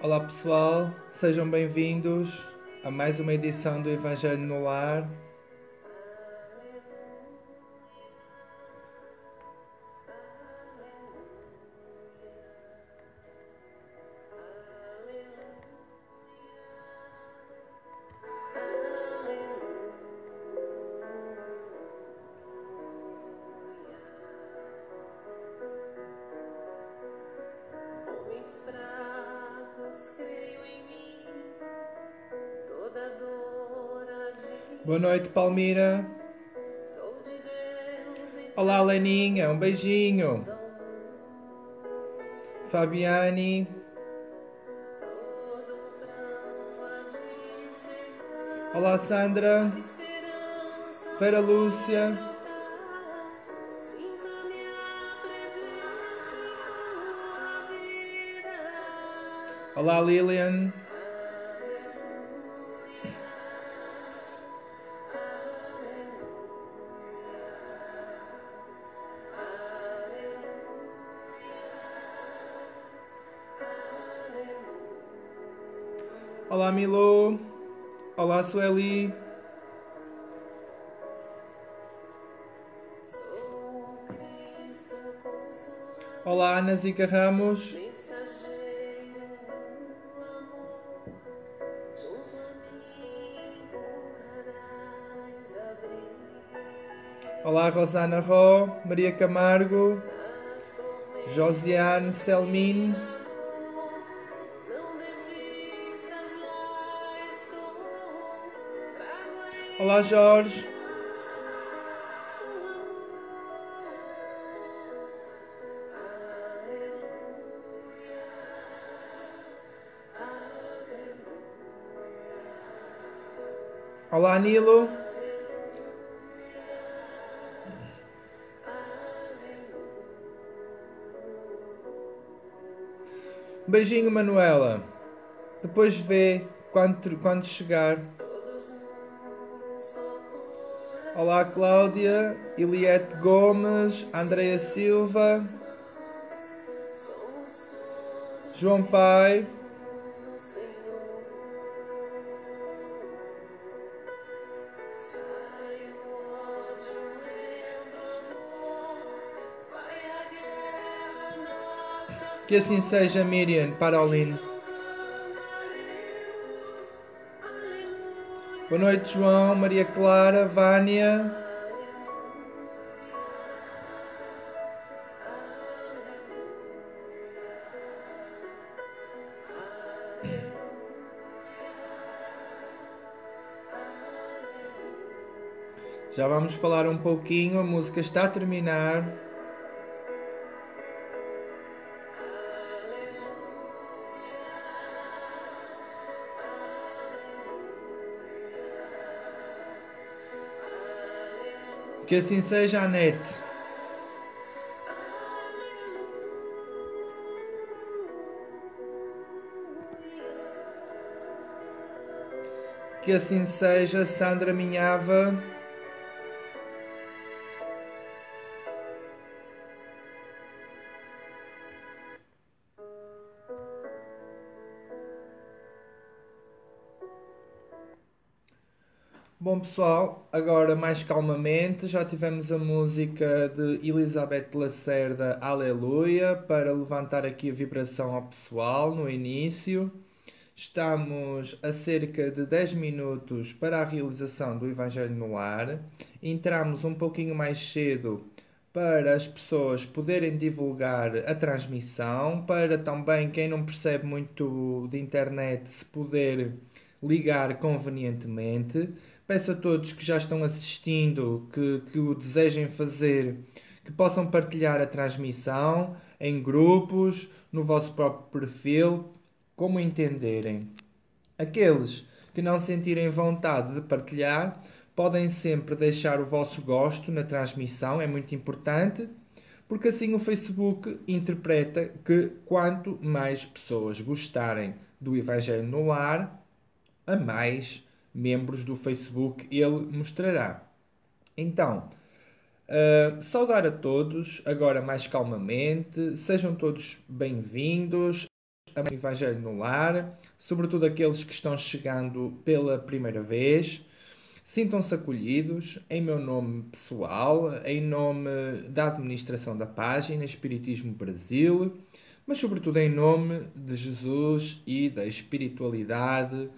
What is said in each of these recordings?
Olá pessoal, sejam bem-vindos a mais uma edição do Evangelho no Lar. Boa noite, Palmira. Olá, Leninha, um beijinho. Fabiane, olá, Sandra. Vera Lúcia, olá, Lilian. Sueli. Consolador. Olá, Ana Zica Ramos. Olá, Rosana Ró, Maria Camargo. Josiane Selmin. Olá, Jorge. Olá, Nilo. Beijinho, Manuela. Depois vê quando, quando chegar. Olá, Cláudia, Eliette Gomes, Andreia Silva, João Pai. Que assim seja, Miriam Parolin. Boa noite, João, Maria Clara, Vânia. Já vamos falar um pouquinho, a música está a terminar. Que assim seja, Anete. Que assim seja, Sandra Minhava. Bom pessoal, agora mais calmamente, já tivemos a música de Elizabeth Lacerda Aleluia para levantar aqui a vibração ao pessoal no início. Estamos a cerca de 10 minutos para a realização do Evangelho no Ar. Entramos um pouquinho mais cedo para as pessoas poderem divulgar a transmissão, para também quem não percebe muito de internet se poder ligar convenientemente. Peço a todos que já estão assistindo, que, que o desejem fazer, que possam partilhar a transmissão em grupos, no vosso próprio perfil, como entenderem. Aqueles que não sentirem vontade de partilhar, podem sempre deixar o vosso gosto na transmissão, é muito importante, porque assim o Facebook interpreta que quanto mais pessoas gostarem do Evangelho no Lar, a mais membros do Facebook ele mostrará. Então, uh, saudar a todos, agora mais calmamente, sejam todos bem-vindos. o Evangelho no Lar, sobretudo aqueles que estão chegando pela primeira vez. Sintam-se acolhidos em meu nome pessoal, em nome da administração da página Espiritismo Brasil, mas sobretudo em nome de Jesus e da espiritualidade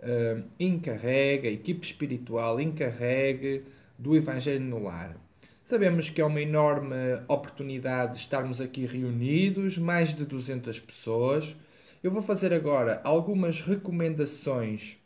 uh, encarregue, a equipe espiritual encarregue do Evangelho no Lar. Sabemos que é uma enorme oportunidade de estarmos aqui reunidos, mais de 200 pessoas. Eu vou fazer agora algumas recomendações,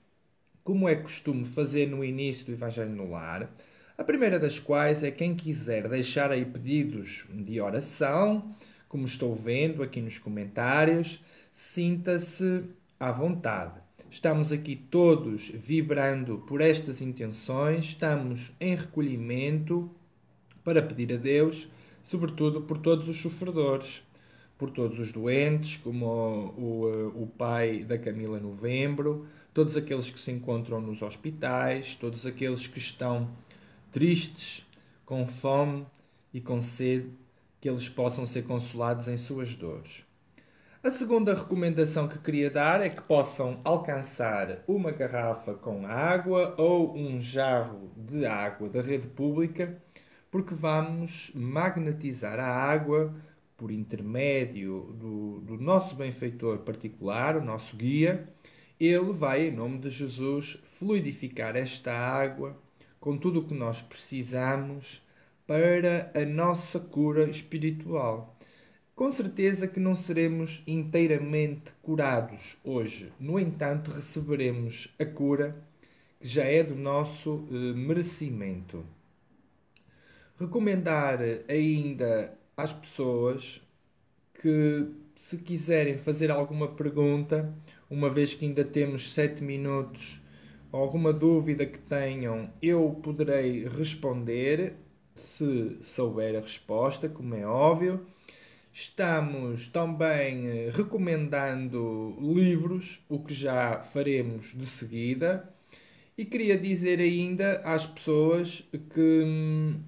como é costume fazer no início do Evangelho no Lar. A primeira das quais é quem quiser deixar aí pedidos de oração, como estou vendo aqui nos comentários, sinta-se à vontade. Estamos aqui todos vibrando por estas intenções, estamos em recolhimento para pedir a Deus, sobretudo por todos os sofredores, por todos os doentes, como o, o, o pai da Camila Novembro, todos aqueles que se encontram nos hospitais, todos aqueles que estão tristes, com fome e com sede, que eles possam ser consolados em suas dores. A segunda recomendação que queria dar é que possam alcançar uma garrafa com água ou um jarro de água da rede pública porque vamos magnetizar a água por intermédio do, do nosso benfeitor particular, o nosso guia. Ele vai, em nome de Jesus, fluidificar esta água com tudo o que nós precisamos para a nossa cura espiritual. Com certeza que não seremos inteiramente curados hoje, no entanto, receberemos a cura que já é do nosso eh, merecimento recomendar ainda às pessoas que, se quiserem fazer alguma pergunta, uma vez que ainda temos sete minutos, alguma dúvida que tenham, eu poderei responder se souber a resposta, como é óbvio. Estamos também eh, recomendando livros, o que já faremos de seguida. E queria dizer ainda às pessoas que hum,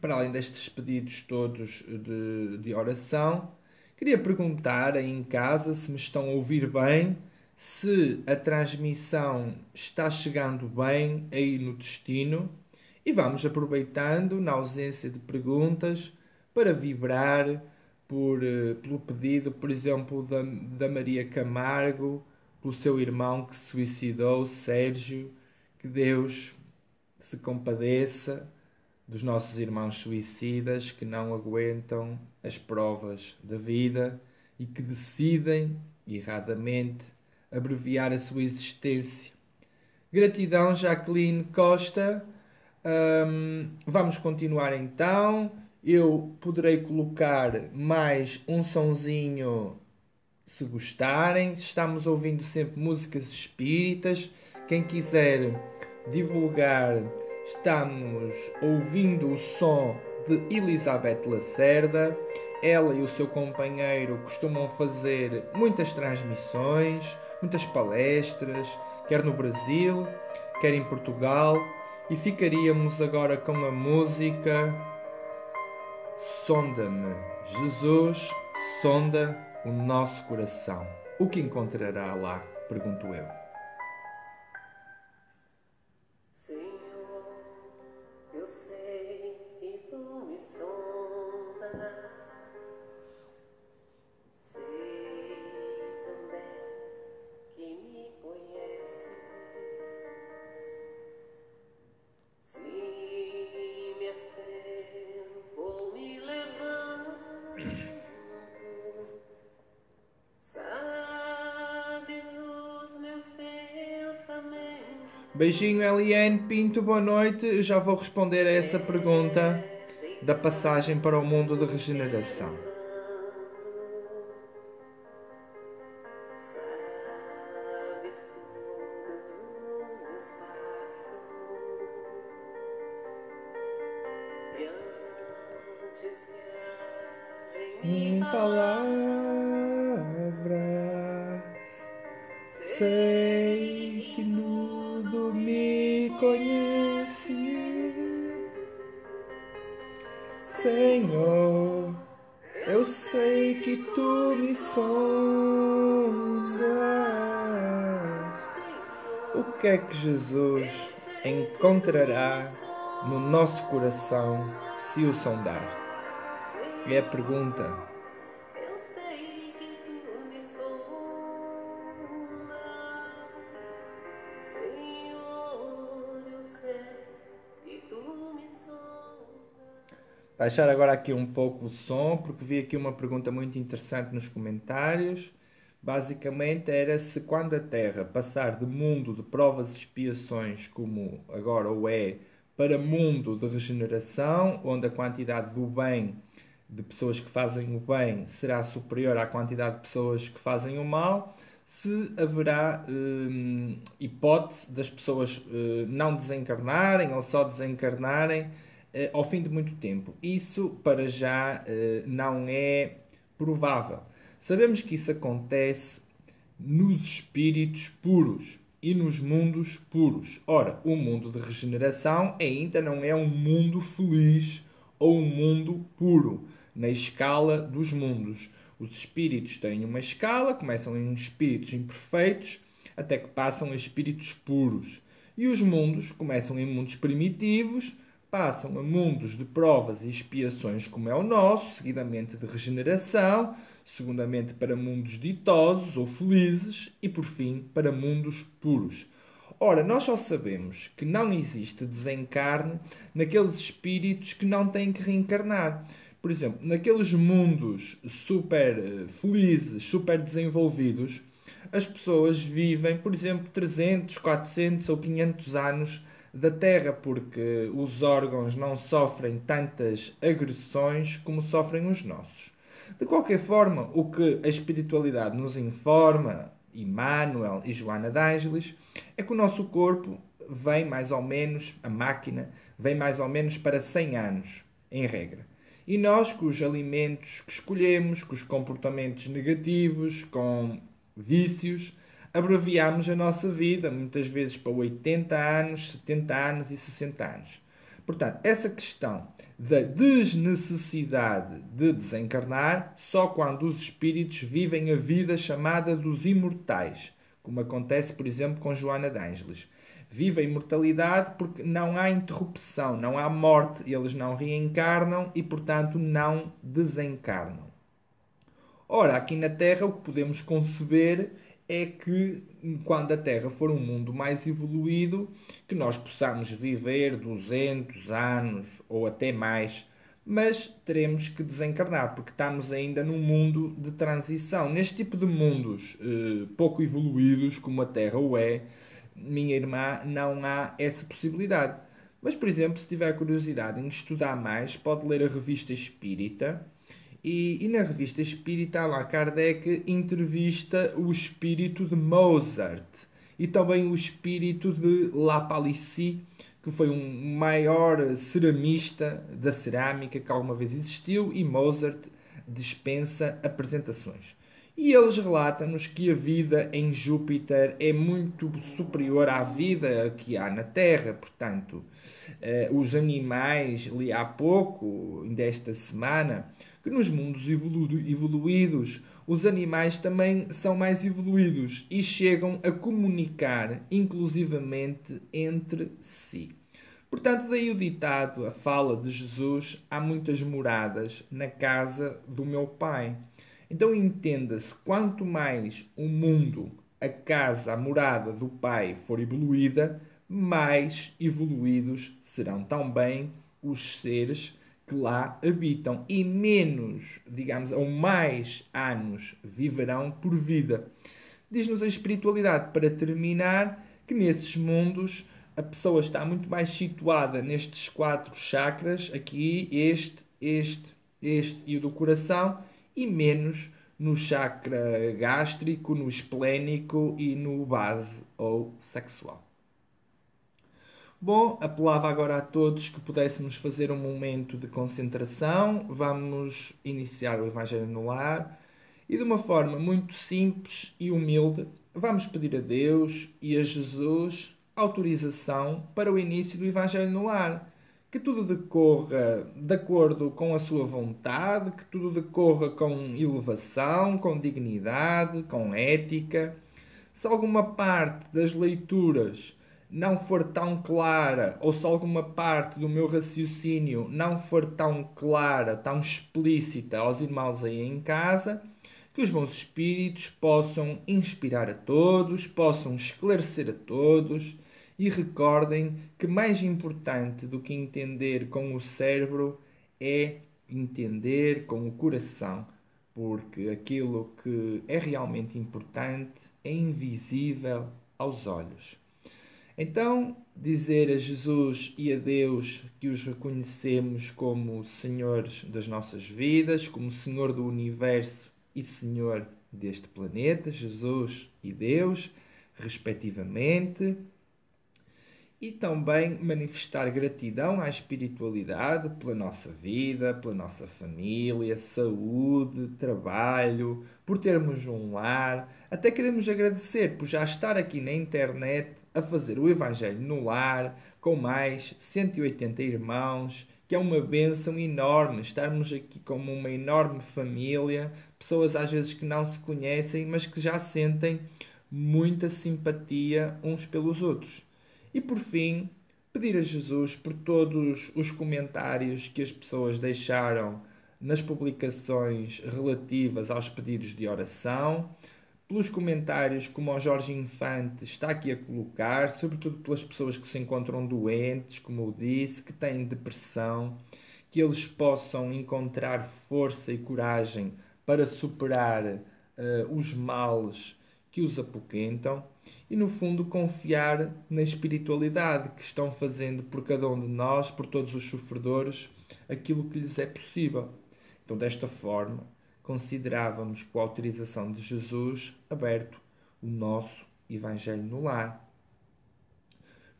para além destes pedidos todos de, de oração, queria perguntar aí em casa se me estão a ouvir bem, se a transmissão está chegando bem aí no destino e vamos aproveitando, na ausência de perguntas, para vibrar por, eh, pelo pedido, por exemplo, da, da Maria Camargo, pelo seu irmão que se suicidou, Sérgio, que Deus se compadeça dos nossos irmãos suicidas que não aguentam as provas da vida e que decidem, erradamente, abreviar a sua existência. Gratidão, Jacqueline Costa. Um, vamos continuar então. Eu poderei colocar mais um sonzinho se gostarem. Estamos ouvindo sempre músicas espíritas. Quem quiser divulgar Estamos ouvindo o som de Elizabeth Lacerda. Ela e o seu companheiro costumam fazer muitas transmissões, muitas palestras, quer no Brasil, quer em Portugal. E ficaríamos agora com a música Sonda-me, Jesus, sonda o nosso coração. O que encontrará lá? Pergunto eu. Beijinho, Eliane Pinto, boa noite. Eu já vou responder a essa pergunta da passagem para o mundo de regeneração. Encontrará no nosso coração se o sondar? É a pergunta. Baixar agora aqui um pouco o som, porque vi aqui uma pergunta muito interessante nos comentários. Basicamente era se quando a Terra passar de mundo de provas e expiações, como agora o é, para mundo de regeneração, onde a quantidade do bem de pessoas que fazem o bem será superior à quantidade de pessoas que fazem o mal, se haverá hum, hipótese das pessoas eh, não desencarnarem ou só desencarnarem eh, ao fim de muito tempo. Isso, para já, eh, não é provável. Sabemos que isso acontece nos espíritos puros e nos mundos puros. Ora, o mundo de regeneração ainda não é um mundo feliz ou um mundo puro, na escala dos mundos. Os espíritos têm uma escala, começam em espíritos imperfeitos, até que passam a espíritos puros. E os mundos começam em mundos primitivos, passam a mundos de provas e expiações, como é o nosso, seguidamente de regeneração, segundamente para mundos ditosos ou felizes e, por fim, para mundos puros. Ora, nós só sabemos que não existe desencarne naqueles espíritos que não têm que reencarnar. Por exemplo, naqueles mundos super eh, felizes, super desenvolvidos, as pessoas vivem, por exemplo, 300, 400 ou 500 anos da Terra, porque os órgãos não sofrem tantas agressões como sofrem os nossos. De qualquer forma, o que a espiritualidade nos informa, Emmanuel e Joana de Ângeles, é que o nosso corpo vem mais ou menos, a máquina, vem mais ou menos para 100 anos, em regra. E nós, com os alimentos que escolhemos, com os comportamentos negativos, com vícios, abreviamos a nossa vida, muitas vezes para 80 anos, 70 anos e 60 anos. Portanto, essa questão da desnecessidade de desencarnar só quando os espíritos vivem a vida chamada dos imortais, como acontece, por exemplo, com Joana de Ângeles. Vive a imortalidade porque não há interrupção, não há morte, eles não reencarnam e, portanto, não desencarnam. Ora, aqui na Terra, o que podemos conceber é que quando a Terra for um mundo mais evoluído, que nós possamos viver 200 anos ou até mais, mas teremos que desencarnar, porque estamos ainda num mundo de transição. Neste tipo de mundos eh, pouco evoluídos, como a Terra o é, minha irmã, não há essa possibilidade. Mas, por exemplo, se tiver curiosidade em estudar mais, pode ler a revista Espírita e, e, na revista Espírita, lá Kardec entrevista o espírito de Mozart e também o espírito de La Palissy, que foi um maior ceramista da cerâmica que alguma vez existiu, e Mozart dispensa apresentações. E eles relatam-nos que a vida em Júpiter é muito superior à vida que há na Terra. Portanto, eh, os animais, li há pouco, desta semana, que nos mundos evolu evoluídos os animais também são mais evoluídos e chegam a comunicar inclusivamente entre si. Portanto, daí o ditado, a fala de Jesus: há muitas moradas na casa do meu Pai. Então entenda-se: quanto mais o mundo, a casa, a morada do Pai for evoluída, mais evoluídos serão também os seres que lá habitam e menos, digamos, ou mais anos viverão por vida. Diz-nos a espiritualidade, para terminar, que nesses mundos a pessoa está muito mais situada nestes quatro chakras, aqui, este, este, este e o do coração, e menos no chakra gástrico, no esplénico e no base ou sexual. Bom, apelava agora a todos que pudéssemos fazer um momento de concentração. Vamos iniciar o Evangelho no Lar e, de uma forma muito simples e humilde, vamos pedir a Deus e a Jesus autorização para o início do Evangelho no Lar, que tudo decorra de acordo com a sua vontade, que tudo decorra com elevação, com dignidade, com ética. Se alguma parte das leituras não for tão clara, ou se alguma parte do meu raciocínio não for tão clara, tão explícita aos irmãos aí em casa, que os bons espíritos possam inspirar a todos, possam esclarecer a todos e recordem que mais importante do que entender com o cérebro é entender com o coração, porque aquilo que é realmente importante é invisível aos olhos. Então, dizer a Jesus e a Deus que os reconhecemos como senhores das nossas vidas, como Senhor do universo e Senhor deste planeta, Jesus e Deus, respectivamente, e também manifestar gratidão à espiritualidade pela nossa vida, pela nossa família, saúde, trabalho, por termos um lar. Até queremos agradecer por já estar aqui na internet a fazer o Evangelho no lar com mais 180 irmãos, que é uma bênção enorme estarmos aqui como uma enorme família, pessoas às vezes que não se conhecem, mas que já sentem muita simpatia uns pelos outros. E por fim, pedir a Jesus por todos os comentários que as pessoas deixaram nas publicações relativas aos pedidos de oração, pelos comentários como o Jorge Infante está aqui a colocar, sobretudo pelas pessoas que se encontram doentes, como eu disse, que têm depressão, que eles possam encontrar força e coragem para superar uh, os males que os apoquentam e, no fundo, confiar na espiritualidade que estão fazendo por cada um de nós, por todos os sofredores, aquilo que lhes é possível. Então, desta forma, considerávamos com a autorização de Jesus aberto o nosso Evangelho no Lar.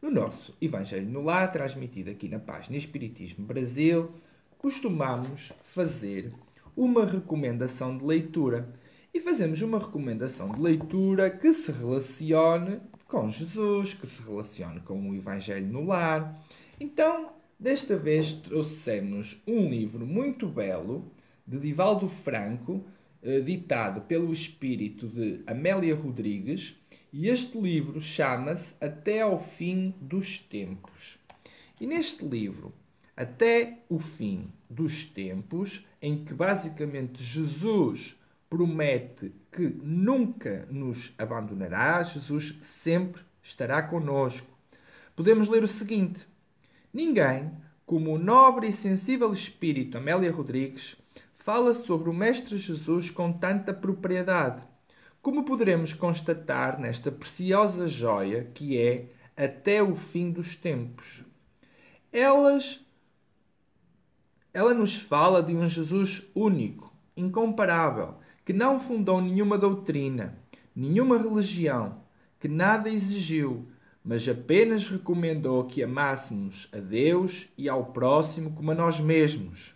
No nosso Evangelho no Lar, transmitido aqui na página Espiritismo Brasil, costumamos fazer uma recomendação de leitura. E fazemos uma recomendação de leitura que se relacione com Jesus, que se relacione com o Evangelho no Lar. Então, desta vez trouxemos um livro muito belo de Divaldo Franco, eh, ditado pelo espírito de Amélia Rodrigues, e este livro chama-se Até ao Fim dos Tempos. E neste livro, Até o Fim dos Tempos, em que basicamente Jesus promete que nunca nos abandonará, Jesus sempre estará conosco. Podemos ler o seguinte: Ninguém, como o nobre e sensível espírito Amélia Rodrigues, fala sobre o Mestre Jesus com tanta propriedade, como poderemos constatar nesta preciosa joia que é até o fim dos tempos. Elas ela nos fala de um Jesus único, incomparável, que não fundou nenhuma doutrina, nenhuma religião, que nada exigiu, mas apenas recomendou que amássemos a Deus e ao próximo como a nós mesmos.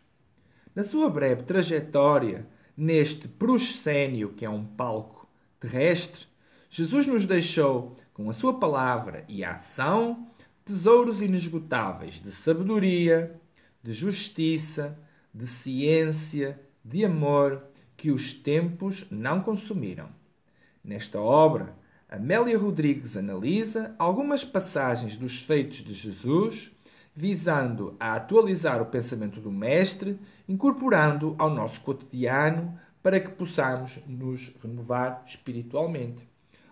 Na sua breve trajetória neste proscênio, que é um palco terrestre, Jesus nos deixou, com a sua palavra e ação, tesouros inesgotáveis de sabedoria, de justiça, de ciência, de amor, que os tempos não consumiram. Nesta obra, Amélia Rodrigues analisa algumas passagens dos feitos de Jesus, visando a atualizar o pensamento do Mestre incorporando ao nosso cotidiano para que possamos nos renovar espiritualmente.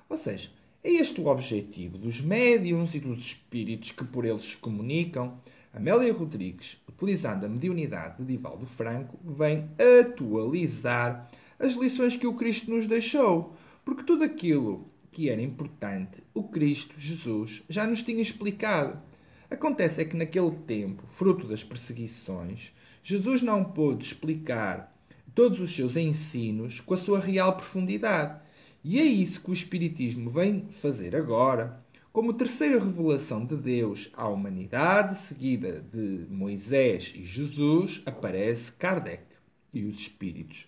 Ou seja, é este o objetivo dos médiums e dos espíritos que por eles se comunicam. Amélia Rodrigues, utilizando a mediunidade de Divaldo Franco, vem atualizar as lições que o Cristo nos deixou, porque tudo aquilo que era importante, o Cristo Jesus já nos tinha explicado. Acontece é que naquele tempo, fruto das perseguições, Jesus não pôde explicar todos os seus ensinos com a sua real profundidade. E é isso que o Espiritismo vem fazer agora, como terceira revelação de Deus à humanidade, seguida de Moisés e Jesus, aparece Kardec e os Espíritos.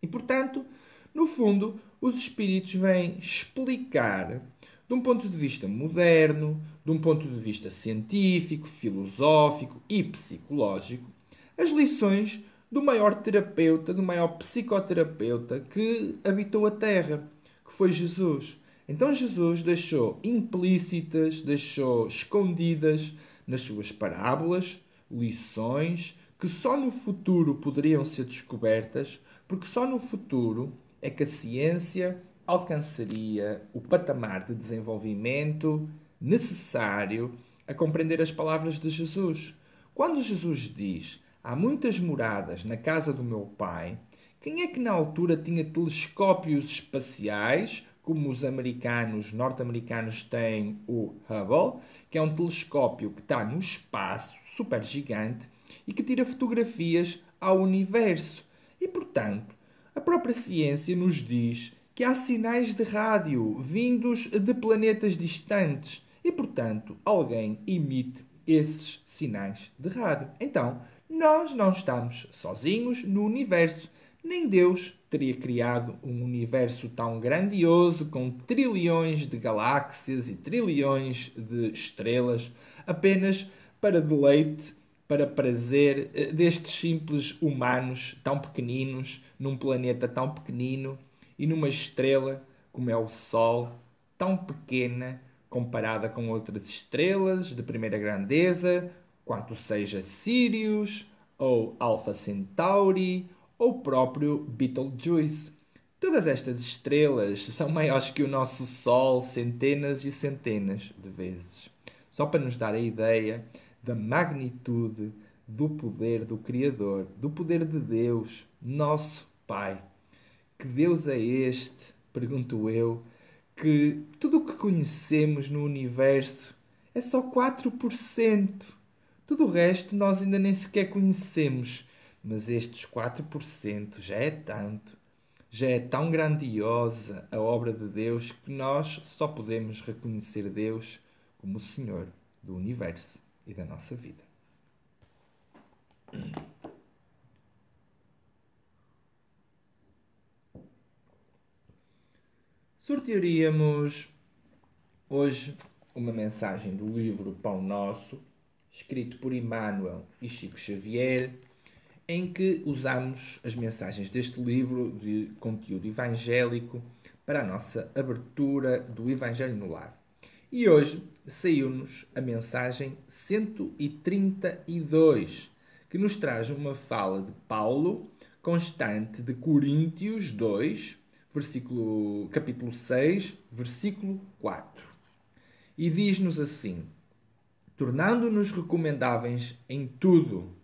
E, portanto, no fundo, os Espíritos vêm explicar de um ponto de vista moderno, de um ponto de vista científico, filosófico e psicológico, as lições do maior terapeuta, do maior psicoterapeuta que habitou a Terra, que foi Jesus. Então Jesus deixou implícitas, deixou escondidas nas suas parábolas lições que só no futuro poderiam ser descobertas, porque só no futuro é que a ciência alcançaria o patamar de desenvolvimento necessário a compreender as palavras de Jesus. Quando Jesus diz: Há muitas moradas na casa do meu pai, quem é que na altura tinha telescópios espaciais, como os americanos, norte-americanos têm o Hubble, que é um telescópio que está no espaço, super gigante, e que tira fotografias ao universo. E, portanto, a própria ciência nos diz que há sinais de rádio vindos de planetas distantes e, portanto, alguém emite esses sinais de rádio. Então, nós não estamos sozinhos no universo. Nem Deus teria criado um universo tão grandioso, com trilhões de galáxias e trilhões de estrelas, apenas para deleite, para prazer eh, destes simples humanos tão pequeninos, num planeta tão pequenino e numa estrela como é o Sol, tão pequena comparada com outras estrelas de primeira grandeza, quanto seja Sirius ou Alpha Centauri ou próprio Betelgeuse. Todas estas estrelas são maiores que o nosso Sol centenas e centenas de vezes. Só para nos dar a ideia da magnitude do poder do Criador, do poder de Deus, nosso Pai. Que Deus é este, pergunto eu, que tudo o que conhecemos no universo é só 4%. Tudo o resto nós ainda nem sequer conhecemos mas estes 4% já é tanto, já é tão grandiosa a obra de Deus que nós só podemos reconhecer Deus como o Senhor do universo e da nossa vida. Sortearíamos hoje uma mensagem do livro Pão Nosso, escrito por Emmanuel e Chico Xavier, em que usamos as mensagens deste livro de conteúdo evangélico para a nossa abertura do Evangelho no Lar. E hoje saiu-nos a mensagem 132, que nos traz uma fala de Paulo, constante de Coríntios 2, versículo, capítulo 6, versículo 4. E diz-nos assim: Tornando-nos recomendáveis em tudo,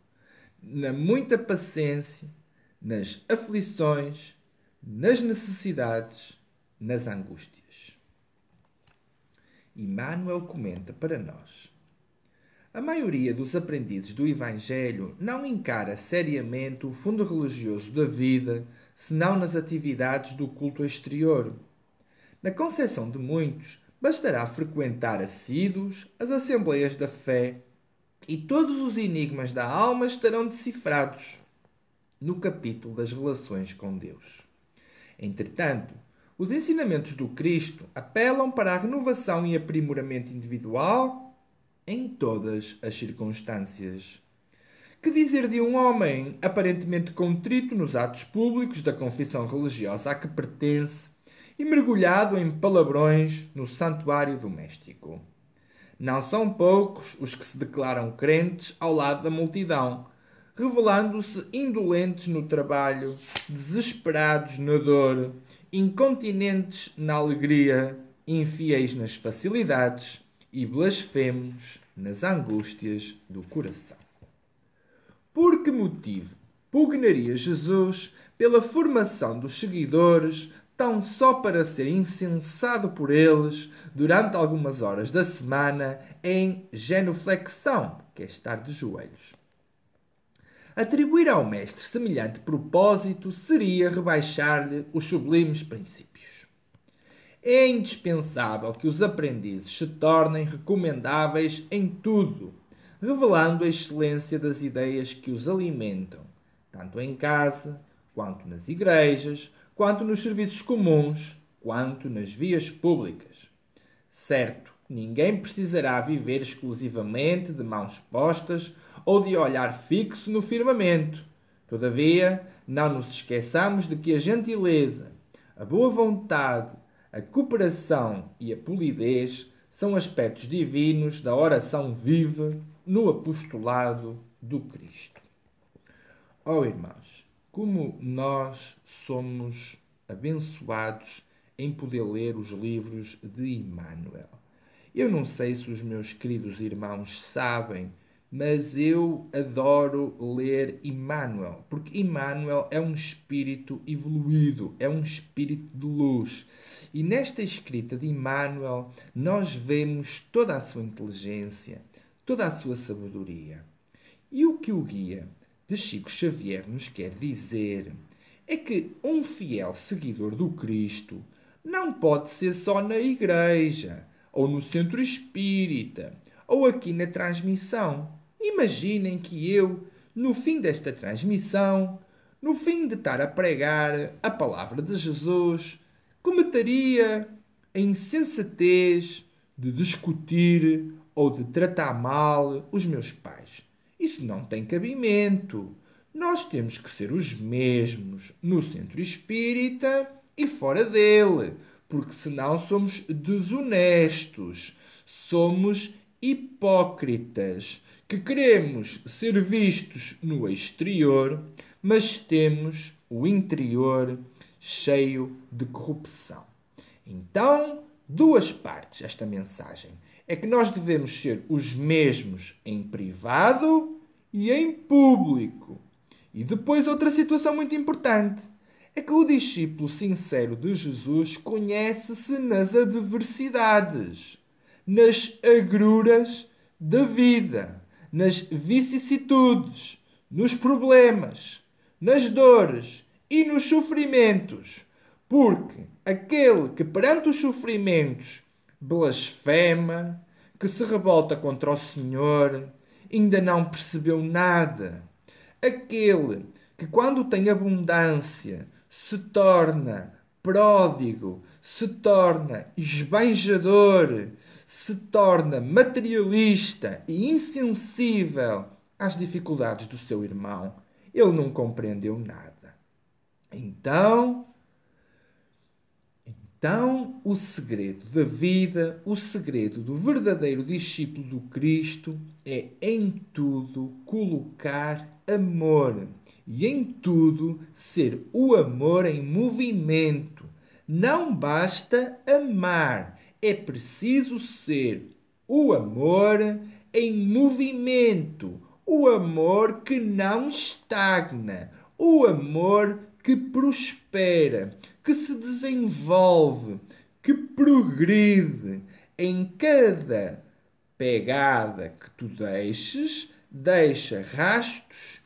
na muita paciência, nas aflições, nas necessidades, nas angústias. Emmanuel comenta para nós. A maioria dos aprendizes do Evangelho não encara seriamente o fundo religioso da vida, senão nas atividades do culto exterior. Na concepção de muitos, bastará frequentar assíduos as assembleias da fé e todos os enigmas da alma estarão decifrados no capítulo das relações com Deus. Entretanto, os ensinamentos do Cristo apelam para a renovação e aprimoramento individual em todas as circunstâncias. Que dizer de um homem aparentemente contrito nos atos públicos da confissão religiosa a que pertence e mergulhado em palavrões no santuário doméstico? Não são poucos os que se declaram crentes ao lado da multidão, revelando-se indolentes no trabalho, desesperados na dor, incontinentes na alegria, infiéis nas facilidades e blasfemos nas angústias do coração. Por que motivo pugnaria Jesus pela formação dos seguidores tão só para ser incensado por eles durante algumas horas da semana em genuflexão, que é estar de joelhos. Atribuir ao mestre semelhante propósito seria rebaixar-lhe os sublimes princípios. É indispensável que os aprendizes se tornem recomendáveis em tudo, revelando a excelência das ideias que os alimentam, tanto em casa, quanto nas igrejas, quanto nos serviços comuns, quanto nas vias públicas. Certo, ninguém precisará viver exclusivamente de mãos postas ou de olhar fixo no firmamento. Todavia, não nos esqueçamos de que a gentileza, a boa vontade, a cooperação e a polidez são aspectos divinos da oração viva no apostolado do Cristo. Oh irmãos, como nós somos abençoados em poder ler os livros de Emmanuel. Eu não sei se os meus queridos irmãos sabem, mas eu adoro ler Emmanuel, porque Emmanuel é um espírito evoluído, é um espírito de luz. E nesta escrita de Emmanuel nós vemos toda a sua inteligência, toda a sua sabedoria. E o que o guia de Chico Xavier nos quer dizer é que um fiel seguidor do Cristo não pode ser só na igreja, ou no centro espírita, ou aqui na transmissão. Imaginem que eu, no fim desta transmissão, no fim de estar a pregar a palavra de Jesus, cometeria a insensatez de discutir ou de tratar mal os meus pais. Isso não tem cabimento. Nós temos que ser os mesmos no centro espírita e fora dele, porque senão somos desonestos, somos hipócritas, que queremos ser vistos no exterior, mas temos o interior cheio de corrupção. Então, duas partes esta mensagem. É que nós devemos ser os mesmos em privado e em público. E depois outra situação muito importante é que o discípulo sincero de Jesus conhece-se nas adversidades, nas agruras da vida, nas vicissitudes, nos problemas, nas dores e nos sofrimentos. Porque aquele que perante os sofrimentos blasfema, que se revolta contra o Senhor, ainda não percebeu nada. Aquele que, quando tem abundância, se torna pródigo, se torna esbanjador, se torna materialista e insensível às dificuldades do seu irmão, ele não compreendeu nada. Então, então o segredo da vida, o segredo do verdadeiro discípulo do Cristo é em tudo colocar amor e em tudo ser o amor em movimento. Não basta amar, é preciso ser o amor em movimento, o amor que não estagna, o amor que prospera, que se desenvolve, que progride em cada pegada que tu deixes, deixa rastros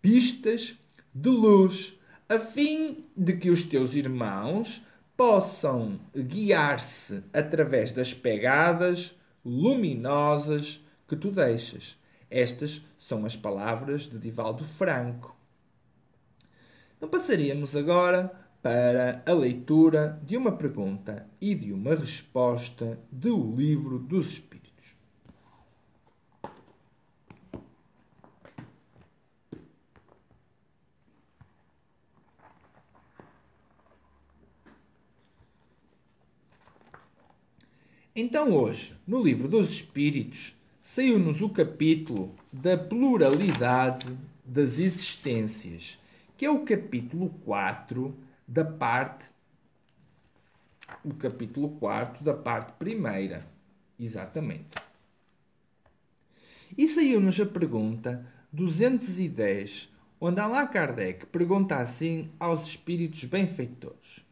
pistas de luz, a fim de que os teus irmãos possam guiar-se através das pegadas luminosas que tu deixas. Estas são as palavras de Divaldo Franco. Então passaríamos agora para a leitura de uma pergunta e de uma resposta do Livro dos Espíritos. Então, hoje, no Livro dos Espíritos, saiu-nos o capítulo da pluralidade das existências, que é o capítulo 4 da parte o capítulo 4 da parte primeira. Exatamente. E saiu-nos a pergunta 210, onde Allan Kardec pergunta assim aos espíritos benfeitores: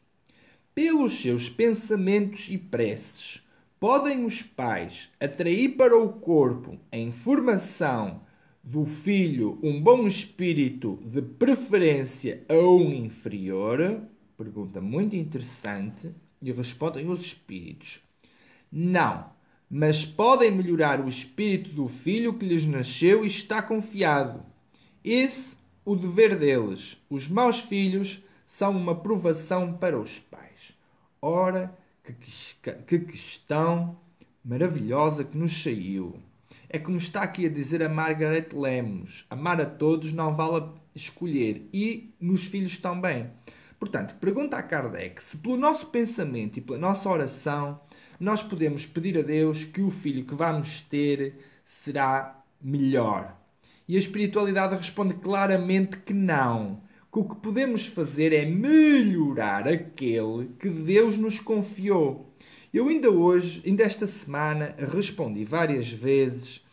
Pelos seus pensamentos e preces, podem os pais atrair para o corpo a informação do filho um bom espírito de preferência a um inferior? Pergunta muito interessante. E respondem os espíritos: Não, mas podem melhorar o espírito do filho que lhes nasceu e está confiado. Esse o dever deles. Os maus filhos são uma provação para os pais. Ora, que, que questão maravilhosa que nos saiu. É como está aqui a dizer a Margaret Lemos: amar a todos não vale escolher e nos filhos também. Portanto, pergunta a Kardec se pelo nosso pensamento e pela nossa oração nós podemos pedir a Deus que o filho que vamos ter será melhor. E a espiritualidade responde claramente que não. Que o que podemos fazer é melhorar aquele que Deus nos confiou. Eu ainda hoje, ainda esta semana, respondi várias vezes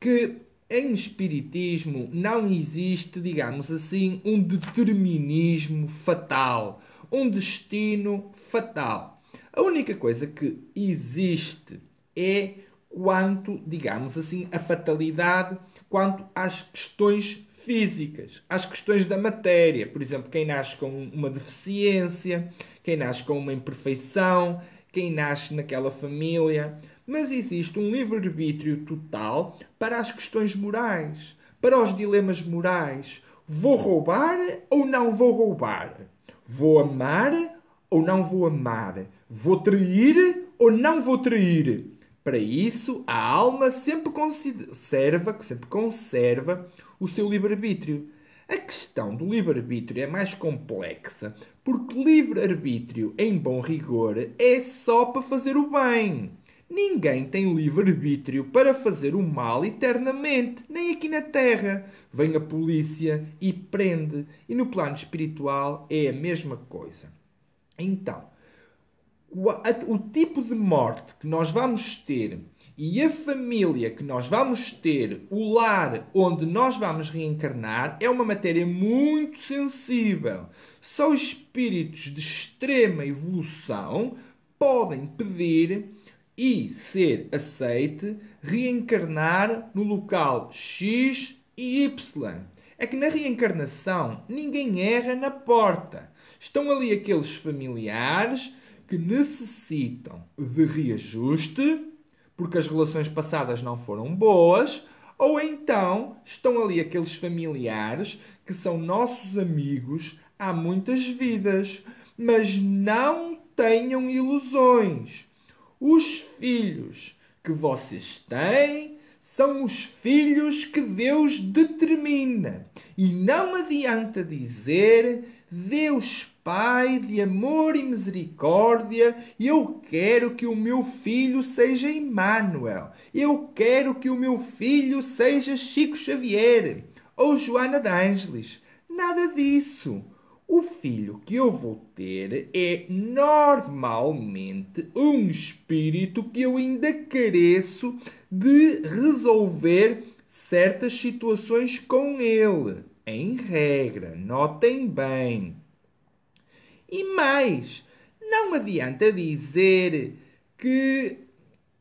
que em espiritismo não existe, digamos assim, um determinismo fatal, um destino fatal. A única coisa que existe é quanto, digamos assim, a fatalidade quanto às questões físicas, às questões da matéria. Por exemplo, quem nasce com uma deficiência, quem nasce com uma imperfeição, quem nasce naquela família. Mas existe um livre-arbítrio total para as questões morais, para os dilemas morais. Vou roubar ou não vou roubar? Vou amar ou não vou amar? Vou trair ou não vou trair? Para isso, a alma sempre conserva, sempre conserva o seu livre-arbítrio. A questão do livre-arbítrio é mais complexa, porque livre-arbítrio, em bom rigor, é só para fazer o bem. Ninguém tem livre-arbítrio para fazer o mal eternamente, nem aqui na Terra. Vem a polícia e prende. E no plano espiritual é a mesma coisa. Então, o, a- o tipo de morte que nós vamos ter e a família que nós vamos ter, o lar onde nós vamos reencarnar, é uma matéria muito sensível. Só espíritos de extrema evolução podem pedir e ser aceite reencarnar no local X e Y. É que na reencarnação ninguém erra na porta. Estão ali aqueles familiares que necessitam de reajuste porque as relações passadas não foram boas, ou então estão ali aqueles familiares que são nossos amigos há muitas vidas, mas não tenham ilusões. Os filhos que vocês têm são os filhos que Deus determina. E não adianta dizer Deus Pai de amor e misericórdia, eu quero que o meu filho seja Emmanuel. Eu quero que o meu filho seja Chico Xavier ou Joana de Ângeles. Nada disso. O filho que eu vou ter é normalmente um espírito que eu ainda careço de resolver certas situações com ele. Em regra, notem bem. E mais, não adianta dizer que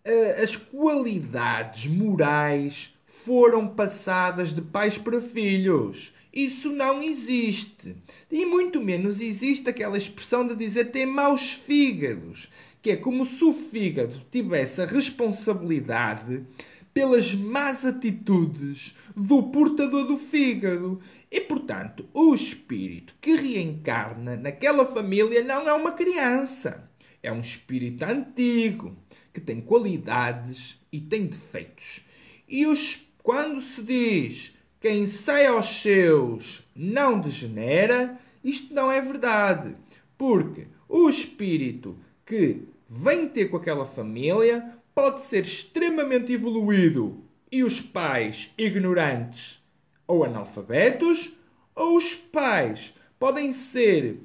eh, as qualidades morais foram passadas de pais para filhos. Isso não existe. E muito menos existe aquela expressão de dizer ter maus fígados, que é como se o fígado tivesse a responsabilidade pelas más atitudes do portador do fígado. E, portanto, o espírito que reencarna naquela família não é uma criança. É um espírito antigo, que tem qualidades e tem defeitos. E os, quando se diz quem sai aos seus não degenera, isto não é verdade. Porque o espírito que vem ter com aquela família pode ser extremamente evoluído e os pais ignorantes ou analfabetos, ou os pais podem ser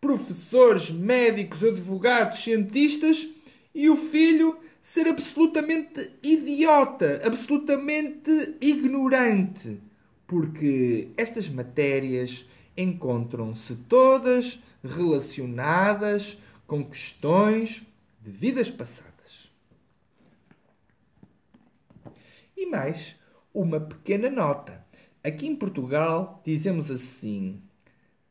professores, médicos, advogados, cientistas e o filho ser absolutamente idiota, absolutamente ignorante, porque estas matérias encontram-se todas relacionadas com questões de vidas passadas. E mais, uma pequena nota. Aqui em Portugal dizemos assim: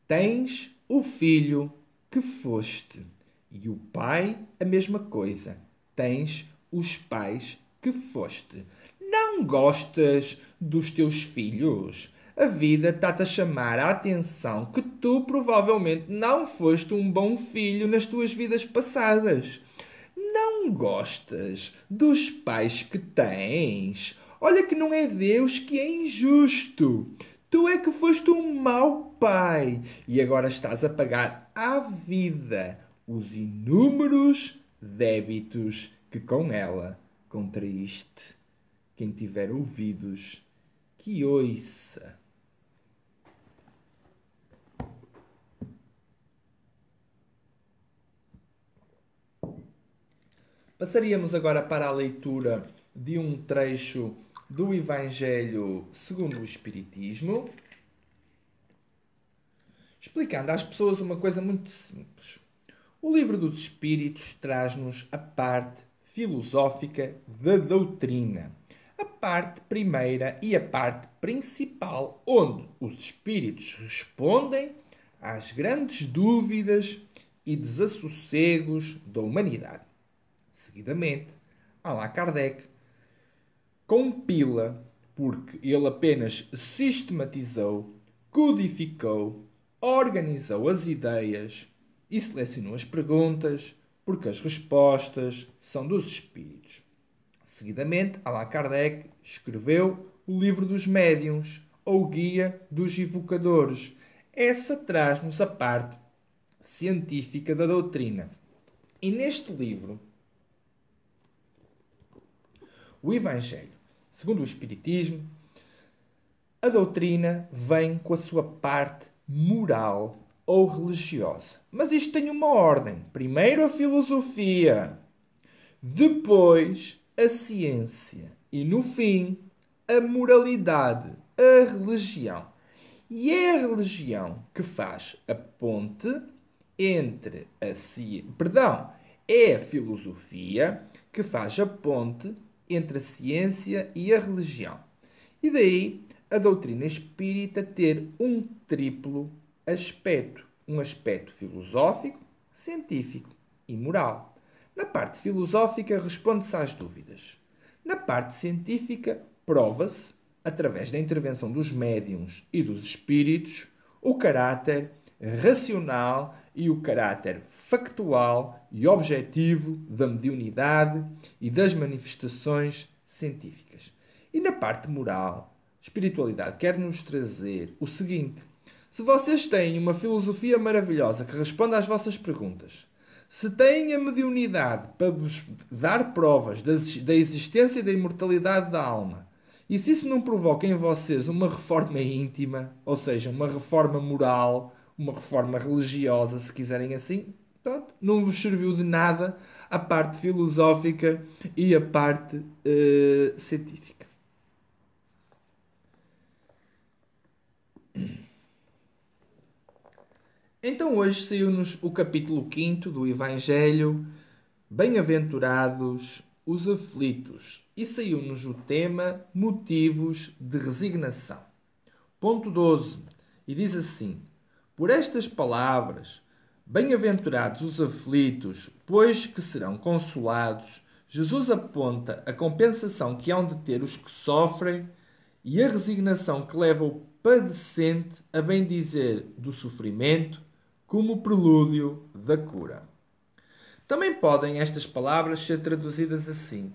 Tens o filho que foste. E o pai, a mesma coisa. Tens os pais que foste. Não gostas dos teus filhos? A vida está-te a chamar a atenção que tu provavelmente não foste um bom filho nas tuas vidas passadas. não gostas dos pais que tens? Olha que não é Deus que é injusto. Tu é que foste um mau pai e agora estás a pagar à vida os inúmeros débitos que com ela contraíste. Quem tiver ouvidos, que ouça. Passaríamos agora para a leitura de um trecho do Evangelho segundo o Espiritismo, explicando às pessoas uma coisa muito simples. O Livro dos Espíritos traz-nos a parte filosófica da doutrina, a parte primeira e a parte principal, onde os espíritos respondem às grandes dúvidas e desassossegos da humanidade. Seguidamente, Allan Kardec compila, porque ele apenas sistematizou, codificou, organizou as ideias e selecionou as perguntas, porque as respostas são dos espíritos. Seguidamente, Allan Kardec escreveu o Livro dos Médiuns, ou Guia dos Evocadores. Essa traz-nos a parte científica da doutrina. E neste livro, o Evangelho, segundo o Espiritismo, a doutrina vem com a sua parte moral ou religiosa. Mas isto tem uma ordem. Primeiro a filosofia, depois a ciência e, no fim, a moralidade, a religião. E é a religião que faz a ponte entre a ciência. Perdão, é a filosofia que faz a ponte entre a ciência e a religião. E daí a doutrina espírita ter um triplo aspecto: um aspecto filosófico, científico e moral. Na parte filosófica, responde-se às dúvidas. Na parte científica, prova-se, através da intervenção dos médiums e dos espíritos, o caráter racional e o caráter factual e objetivo da mediunidade e das manifestações científicas. E na parte moral, espiritualidade quer nos trazer o seguinte: se vocês têm uma filosofia maravilhosa que responde às vossas perguntas, se têm a mediunidade para vos dar provas da existência e da imortalidade da alma, e se isso não provoca em vocês uma reforma íntima, ou seja, uma reforma moral, uma reforma religiosa, se quiserem assim, pronto, não vos serviu de nada a parte filosófica e a parte uh, científica. Então hoje saiu-nos o capítulo 5 do Evangelho, Bem-aventurados os aflitos, e saiu-nos o tema Motivos de resignação. Ponto 12. E diz assim: por estas palavras, bem-aventurados os aflitos, pois que serão consolados, Jesus aponta a compensação que hão de ter os que sofrem e a resignação que leva o padecente a bem dizer do sofrimento como prelúdio da cura. Também podem estas palavras ser traduzidas assim: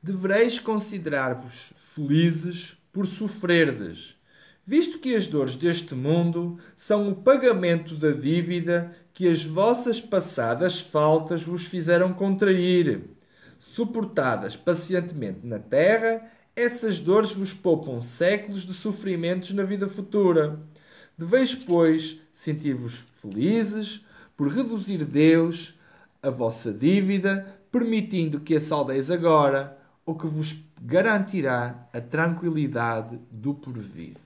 Devereis considerar-vos felizes por sofrerdes visto que as dores deste mundo são o pagamento da dívida que as vossas passadas faltas vos fizeram contrair. Suportadas pacientemente na terra, essas dores vos poupam séculos de sofrimentos na vida futura. Deveis, pois, sentir-vos felizes por reduzir Deus a vossa dívida, permitindo que a saldeis agora, o que vos garantirá a tranquilidade do porvir.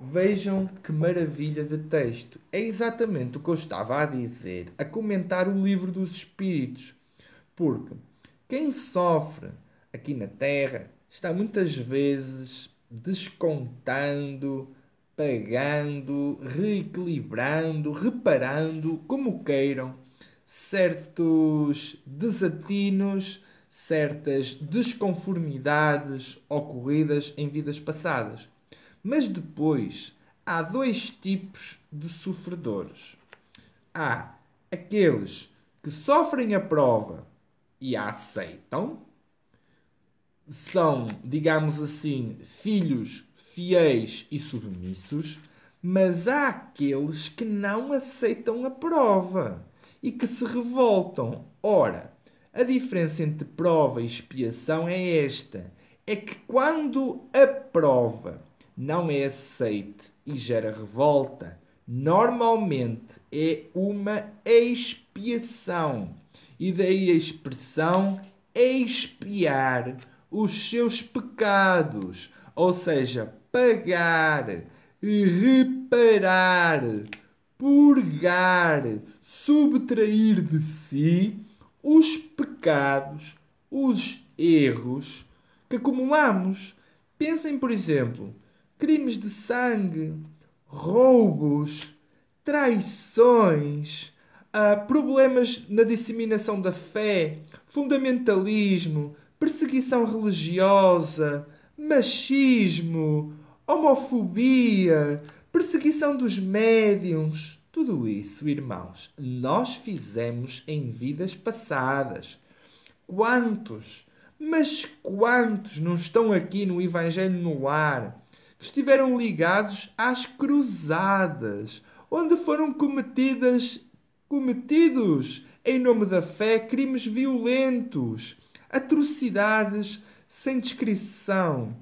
Vejam que maravilha de texto. É exatamente o que eu estava a dizer, a comentar o livro dos Espíritos. Porque quem sofre aqui na Terra está muitas vezes descontando, pagando, reequilibrando, reparando, como queiram, certos desatinos, certas desconformidades ocorridas em vidas passadas. Mas depois há dois tipos de sofredores. Há aqueles que sofrem a prova e a aceitam. São, digamos assim, filhos fiéis e submissos, mas há aqueles que não aceitam a prova e que se revoltam. Ora, a diferença entre prova e expiação é esta: é que quando a prova não é aceite e gera revolta, normalmente é uma expiação. E daí a expressão expiar os seus pecados, ou seja, pagar, reparar, purgar, subtrair de si os pecados, os erros que acumulamos. Pensem, por exemplo, crimes de sangue, roubos, traições, uh, problemas na disseminação da fé, fundamentalismo, perseguição religiosa, machismo, homofobia, perseguição dos médiums. Tudo isso, irmãos, nós fizemos em vidas passadas. Quantos, mas quantos não estão aqui no Evangelho no ar que estiveram ligados às cruzadas, onde foram cometidas cometidos em nome da fé crimes violentos, atrocidades sem descrição.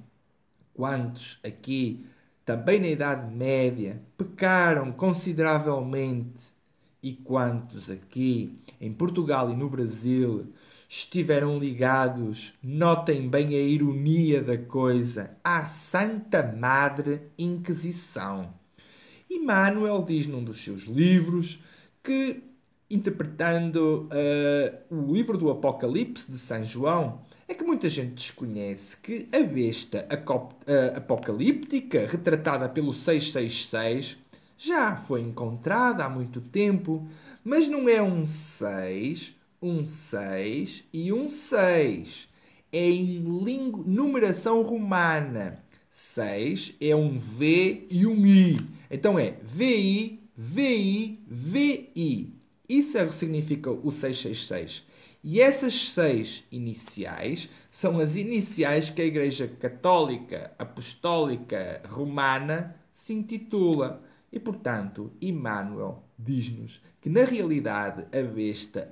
Quantos aqui, também na Idade Média, pecaram consideravelmente? E quantos aqui, em Portugal e no Brasil, estiveram ligados, notem bem a ironia da coisa, à Santa Madre Inquisição? Emmanuel diz num dos seus livros que, interpretando uh, o livro do Apocalipse de São João, é que muita gente desconhece que a besta apocalíptica, retratada pelo 666, já foi encontrada há muito tempo, mas não é um 6, um 6 e um 6. É em numeração romana. 6 é um V e um I. Então é VI, VI, VI. Isso é o que significa o 666. E essas seis iniciais são as iniciais que a Igreja Católica Apostólica Romana se intitula. E, portanto, Emmanuel diz-nos que, na realidade, a besta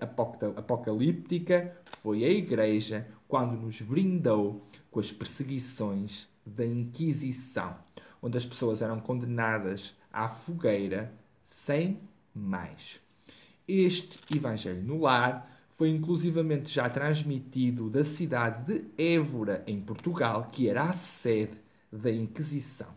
apocalíptica foi a Igreja quando nos brindou com as perseguições da Inquisição, onde as pessoas eram condenadas à fogueira sem mais. Este Evangelho no Lar foi inclusivamente já transmitido da cidade de Évora, em Portugal, que era a sede da Inquisição.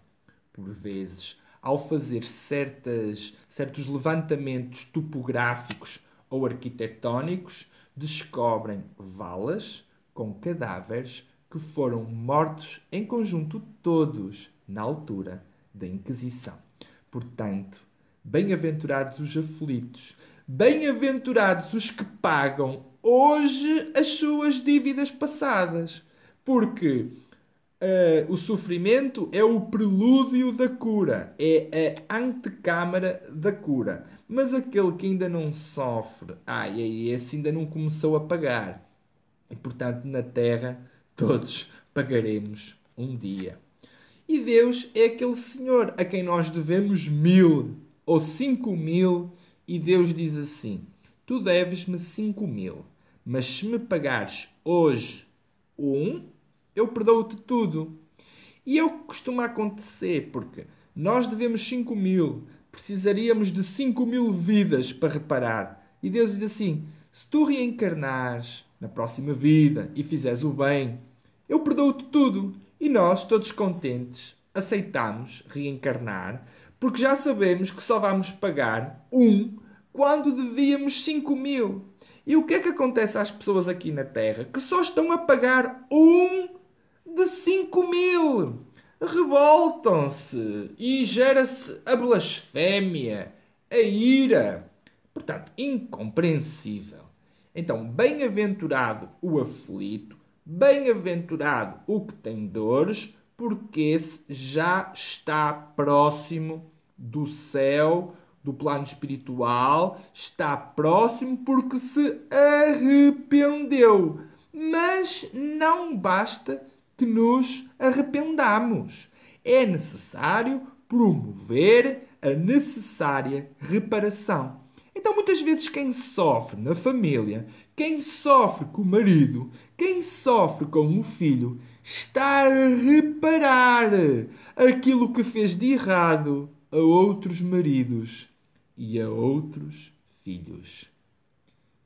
Por vezes, ao fazer certas, certos levantamentos topográficos ou arquitetónicos, descobrem valas com cadáveres que foram mortos em conjunto todos na altura da Inquisição. Portanto, bem-aventurados os aflitos, bem-aventurados os que pagam hoje as suas dívidas passadas, porque uh, o sofrimento é o prelúdio da cura, é a antecâmara da cura. Mas aquele que ainda não sofre, ai, ai, esse ainda não começou a pagar. E portanto, na terra, todos pagaremos um dia. E Deus é aquele Senhor a quem nós devemos mil ou cinco mil, e Deus diz assim: Tu deves-me cinco mil, mas se me pagares hoje um, eu perdoo-te tudo. E é o que costuma acontecer, porque nós devemos cinco mil, precisaríamos de cinco mil vidas para reparar. E Deus diz assim: se tu reencarnares na próxima vida e fizeres o bem, eu perdoo-te tudo. E nós, todos contentes, aceitamos reencarnar, porque já sabemos que só vamos pagar um quando devíamos cinco mil. E o que é que acontece às pessoas aqui na Terra? Que só estão a pagar um de cinco mil. Revoltam-se e gera-se a blasfémia, a ira. Portanto, incompreensível. Então, bem-aventurado o aflito, bem-aventurado o que tem dores, porque esse já está próximo do céu, do plano espiritual está próximo porque se arrependeu. Mas não basta que nos arrependamos. É necessário promover a necessária reparação. Então, muitas vezes, quem sofre na família, quem sofre com o marido, quem sofre com o filho, está a reparar aquilo que fez de errado a outros maridos e a outros filhos.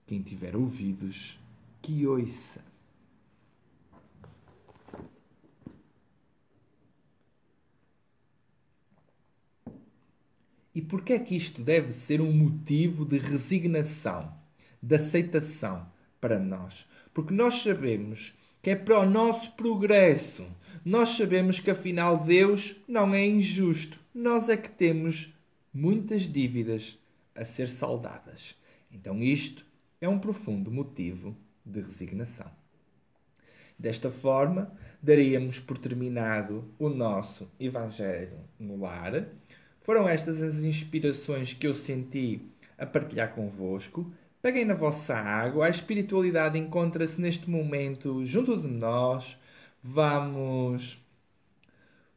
Quem tiver ouvidos, que ouça. E por que é que isto deve ser um motivo de resignação, de aceitação para nós? Porque nós sabemos que é para o nosso progresso. Nós sabemos que afinal Deus não é injusto. Nós é que temos muitas dívidas a ser saldadas. Então isto é um profundo motivo de resignação. Desta forma, daríamos por terminado o nosso Evangelho no lar. Foram estas as inspirações que eu senti a partilhar convosco. Peguem na vossa água, a espiritualidade encontra-se neste momento junto de nós. Vamos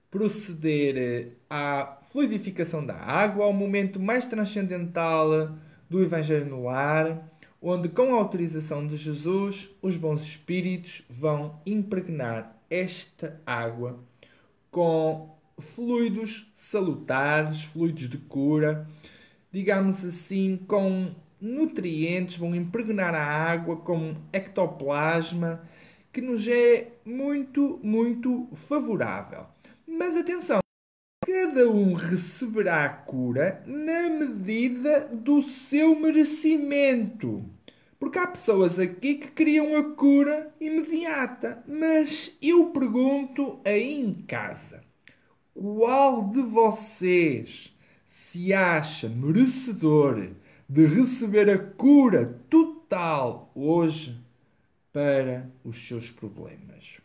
proceder à fluidificação da água, ao momento mais transcendental do Evangelho no ar, onde, com a autorização de Jesus, os bons espíritos vão impregnar esta água com fluidos salutares, fluidos de cura, digamos assim, com nutrientes, vão impregnar a água com ectoplasma, que nos é muito, muito favorável. Mas atenção, cada um receberá a cura na medida do seu merecimento. Porque há pessoas aqui que queriam a cura imediata. Mas eu pergunto aí em casa: qual de vocês se acha merecedor de receber a cura total hoje para os seus problemas?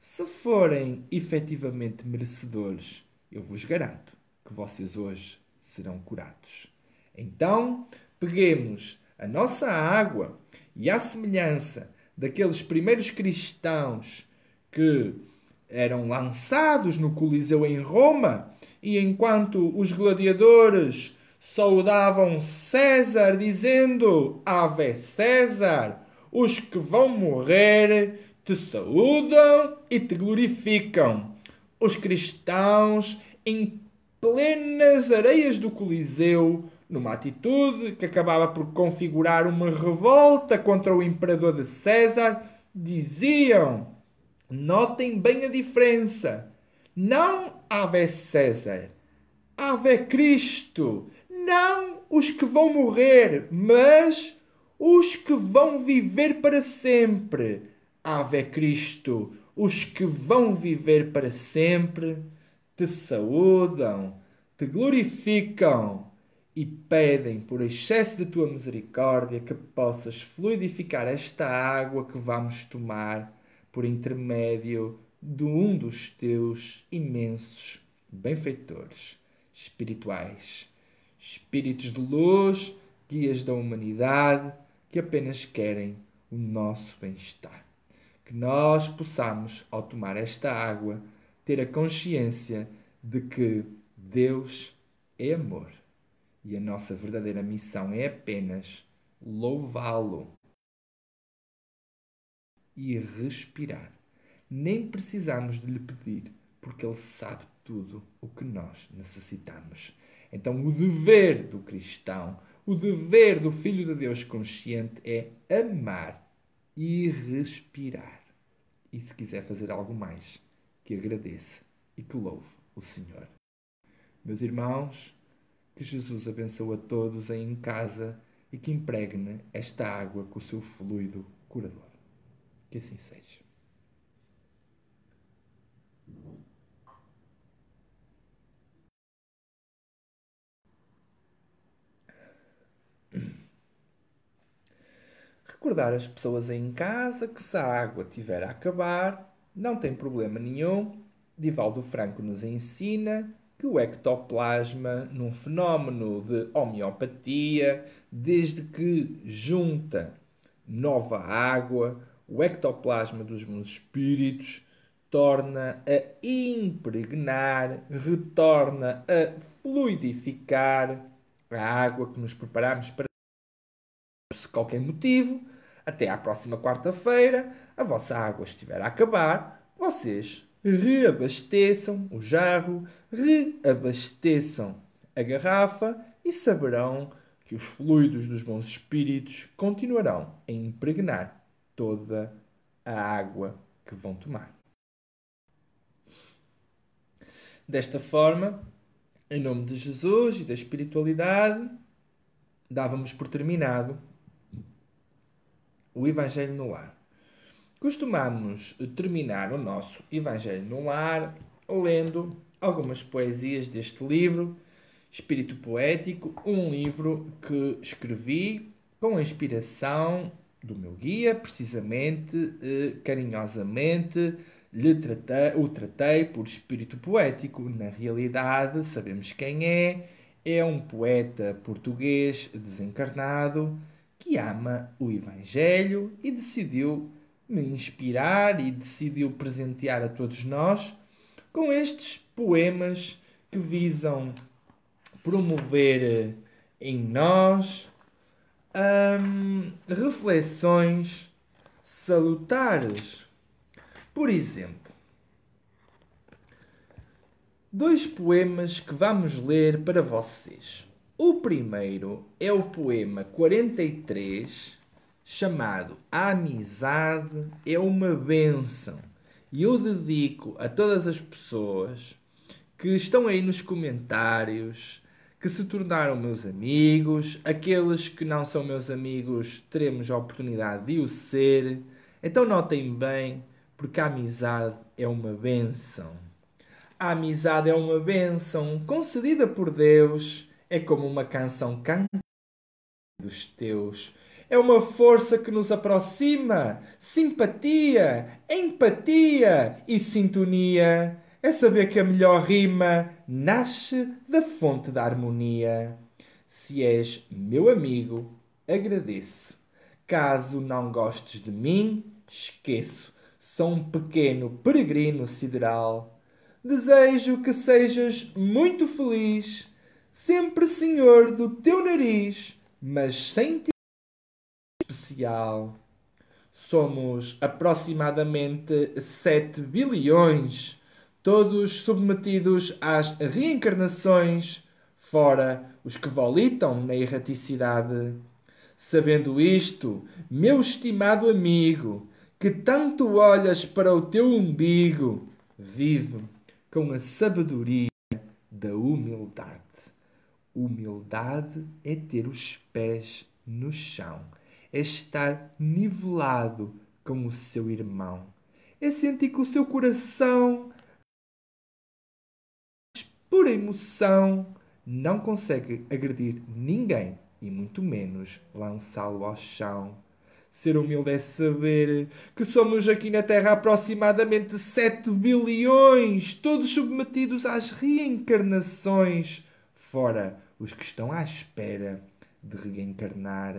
Se forem efetivamente merecedores, eu vos garanto que vocês hoje serão curados. Então, peguemos a nossa água e, à semelhança daqueles primeiros cristãos que eram lançados no Coliseu em Roma, e enquanto os gladiadores saudavam César, dizendo: Ave César, os que vão morrer te saúdam e te glorificam. Os cristãos, em plenas areias do Coliseu, numa atitude que acabava por configurar uma revolta contra o imperador de César, diziam: Notem bem a diferença. Não Ave César, Ave Cristo. Não os que vão morrer, mas os que vão viver para sempre. Ave Cristo, os que vão viver para sempre te saúdam, te glorificam e pedem por excesso de tua misericórdia que possas fluidificar esta água que vamos tomar por intermédio de um dos teus imensos benfeitores espirituais, espíritos de luz, guias da humanidade que apenas querem o nosso bem-estar. Que nós possamos, ao tomar esta água, ter a consciência de que Deus é amor e a nossa verdadeira missão é apenas louvá-lo e respirar. Nem precisamos de lhe pedir, porque ele sabe tudo o que nós necessitamos. Então, o dever do cristão, o dever do filho de Deus consciente é amar e respirar. E se quiser fazer algo mais, que agradeça e que louve o Senhor. Meus irmãos, que Jesus abençoe a todos aí em casa e que impregne esta água com o seu fluido curador. Que assim seja. Recordar as pessoas em casa que se a água tiver a acabar, não tem problema nenhum. Divaldo Franco nos ensina que o ectoplasma, num fenómeno de homeopatia, desde que junta nova água, o ectoplasma dos meus espíritos torna a impregnar, retorna a fluidificar a água que nos preparamos para se qualquer motivo, até à próxima quarta-feira, a vossa água estiver a acabar, vocês reabasteçam o jarro, reabasteçam a garrafa e saberão que os fluidos dos bons espíritos continuarão a impregnar toda a água que vão tomar. Desta forma, em nome de Jesus e da espiritualidade, dávamos por terminado o Evangelho no Lar. Costumamos terminar o nosso Evangelho no Lar lendo algumas poesias deste livro, Espírito Poético, um livro que escrevi com a inspiração do meu guia, precisamente, eh, carinhosamente, lhe tratei, o tratei por espírito poético. Na realidade, sabemos quem é. É um poeta português desencarnado que ama o Evangelho e decidiu me inspirar e decidiu presentear a todos nós com estes poemas que visam promover em nós hum, reflexões salutares. Por exemplo, dois poemas que vamos ler para vocês. O primeiro é o poema 43, chamado A Amizade é uma Bênção. E eu dedico a todas as pessoas que estão aí nos comentários, que se tornaram meus amigos, aqueles que não são meus amigos, teremos a oportunidade de o ser. Então notem bem, porque a amizade é uma bênção. A amizade é uma bênção concedida por Deus, é como uma canção cantada dos teus. É uma força que nos aproxima, simpatia, empatia e sintonia. É saber que a melhor rima nasce da fonte da harmonia. Se és meu amigo, agradeço. Caso não gostes de mim, esqueço. Sou um pequeno peregrino sideral. Desejo que sejas muito feliz, sempre senhor do teu nariz, mas sem ti especial. Somos aproximadamente 7 bilhões, todos submetidos às reencarnações, fora os que volitam na erraticidade. Sabendo isto, meu estimado amigo, que tanto olhas para o teu umbigo, vive com a sabedoria da humildade. Humildade é ter os pés no chão, é estar nivelado com o seu irmão, é sentir que o seu coração, por emoção, não consegue agredir ninguém e muito menos lançá-lo ao chão. Ser humilde é saber que somos aqui na Terra aproximadamente 7 bilhões, todos submetidos às reencarnações, fora os que estão à espera de reencarnar.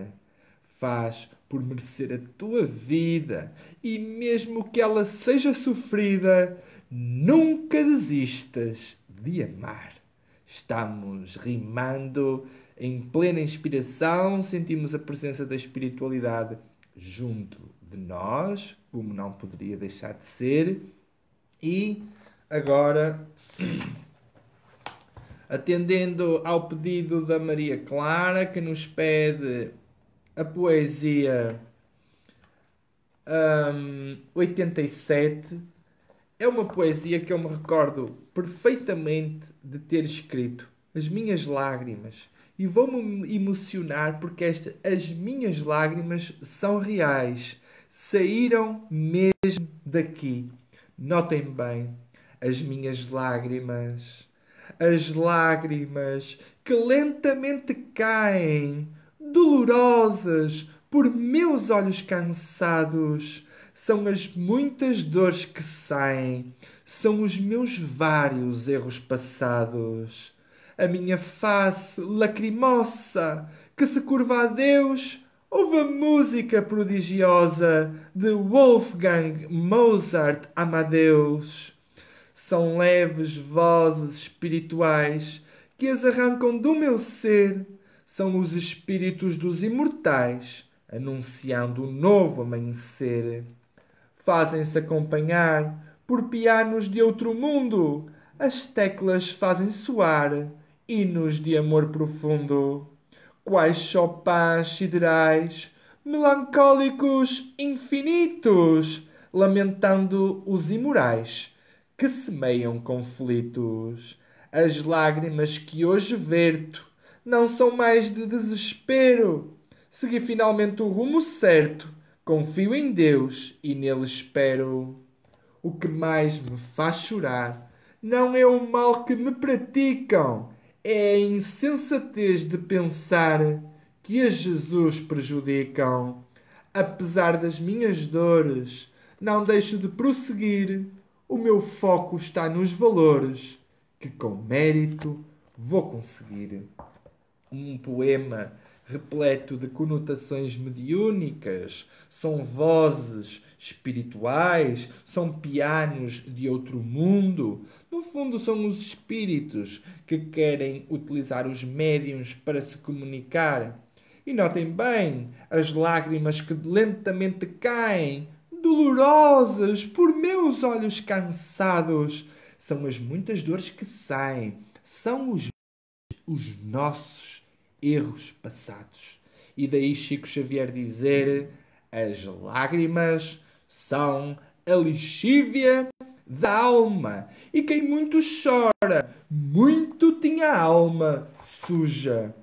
Faz por merecer a tua vida e, mesmo que ela seja sofrida, nunca desistas de amar. Estamos rimando em plena inspiração, sentimos a presença da espiritualidade junto de nós, como não poderia deixar de ser. E agora, atendendo ao pedido da Maria Clara, que nos pede a poesia hum, 87, é uma poesia que eu me recordo perfeitamente de ter escrito. As minhas lágrimas e vou-me emocionar porque esta, as minhas lágrimas são reais. Saíram mesmo daqui. Notem bem, as minhas lágrimas. As lágrimas que lentamente caem, dolorosas, por meus olhos cansados, são as muitas dores que saem, são os meus vários erros passados. A minha face lacrimosa que se curva a Deus, ouve a música prodigiosa de Wolfgang Mozart Amadeus. São leves vozes espirituais que as arrancam do meu ser, são os espíritos dos imortais anunciando um novo amanhecer. Fazem-se acompanhar por pianos de outro mundo, as teclas fazem soar hinos de amor profundo, quais chopins siderais, melancólicos infinitos, lamentando os imorais que semeiam conflitos. As lágrimas que hoje verto não são mais de desespero, segui finalmente o rumo certo. Confio em Deus e nele espero. O que mais me faz chorar não é o mal que me praticam, é a insensatez de pensar que a Jesus prejudicam. Apesar das minhas dores, não deixo de prosseguir. O meu foco está nos valores que com mérito vou conseguir. Um poema repleto de conotações mediúnicas, são vozes espirituais, são pianos de outro mundo. No fundo, são os espíritos que querem utilizar os médiums para se comunicar. E notem bem as lágrimas que lentamente caem, dolorosas, por meus olhos cansados. São as muitas dores que saem, são os, os nossos erros passados. E daí Chico Xavier dizer: as lágrimas são a lixívia da alma. E quem muito chora, muito tinha a alma suja.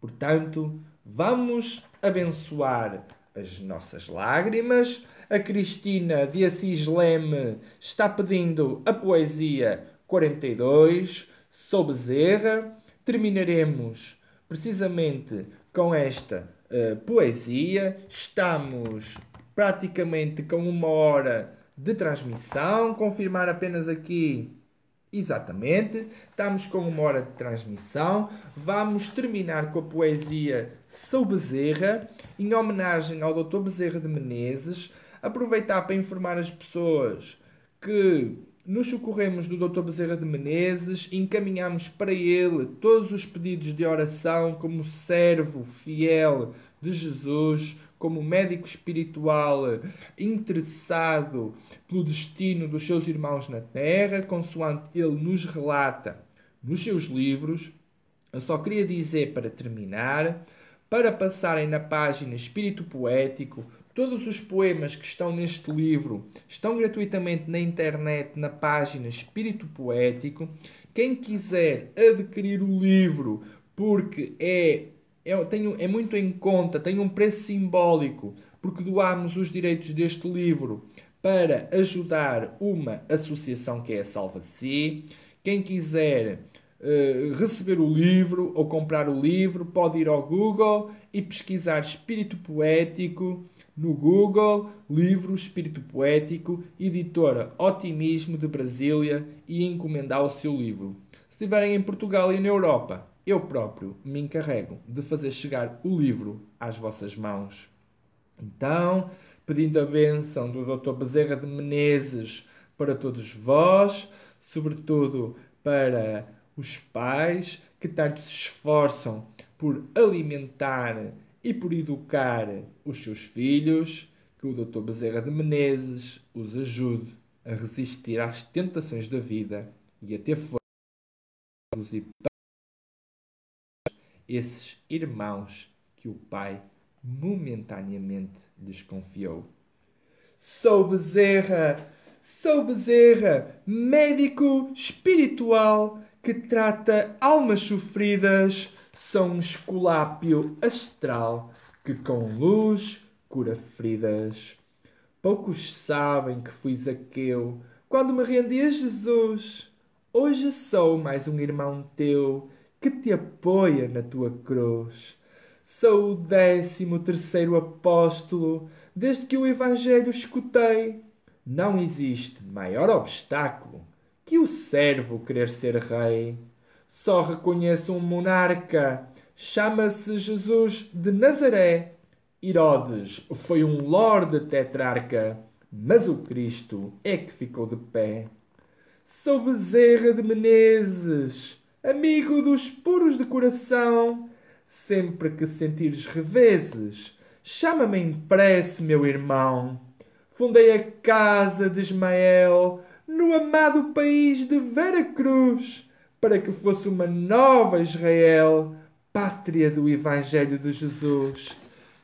Portanto, vamos abençoar as nossas lágrimas. A Cristina de Assis Leme está pedindo a poesia 42, sob Bezerra. Terminaremos precisamente com esta uh, poesia. Estamos praticamente com uma hora de transmissão. Confirmar apenas aqui. Exatamente, estamos com uma hora de transmissão. Vamos terminar com a poesia Sou Bezerra, em homenagem ao Dr. Bezerra de Menezes. Aproveitar para informar as pessoas que nos socorremos do Dr. Bezerra de Menezes, encaminhamos para ele todos os pedidos de oração como servo fiel de Jesus, como médico espiritual interessado pelo destino dos seus irmãos na terra, consoante ele nos relata nos seus livros. Eu só queria dizer para terminar, para passarem na página Espírito Poético, Todos os poemas que estão neste livro estão gratuitamente na internet na página Espírito Poético. Quem quiser adquirir o livro, porque é, é, é muito em conta, tem um preço simbólico, porque doamos os direitos deste livro para ajudar uma associação que é a Salva-se. Quem quiser uh, receber o livro ou comprar o livro, pode ir ao Google e pesquisar Espírito Poético no Google, livro Espírito Poético, editora Otimismo de Brasília e encomendar o seu livro. Se estiverem em Portugal e na Europa, eu próprio me encarrego de fazer chegar o livro às vossas mãos. Então, pedindo a bênção do Dr. Bezerra de Menezes para todos vós, sobretudo para os pais que tanto se esforçam por alimentar e por educar os seus filhos, que o Dr. Bezerra de Menezes os ajude a resistir às tentações da vida e a ter força esses irmãos que o Pai momentaneamente lhes confiou. Sou Bezerra, sou Bezerra, médico espiritual que trata almas sofridas são um esculápio astral que com luz cura feridas. Poucos sabem que fui Zaqueu quando me rendi a Jesus. Hoje sou mais um irmão teu que te apoia na tua cruz. Sou o décimo terceiro apóstolo desde que o Evangelho escutei. Não existe maior obstáculo que o servo querer ser rei. Só reconheço um monarca, chama-se Jesus de Nazaré. Herodes foi um lorde tetrarca, mas o Cristo é que ficou de pé. Sou Bezerra de Menezes, amigo dos puros de coração. Sempre que sentires reveses, chama-me em prece, meu irmão. Fundei a casa de Ismael no amado país de Vera Cruz, para que fosse uma nova Israel, pátria do Evangelho de Jesus.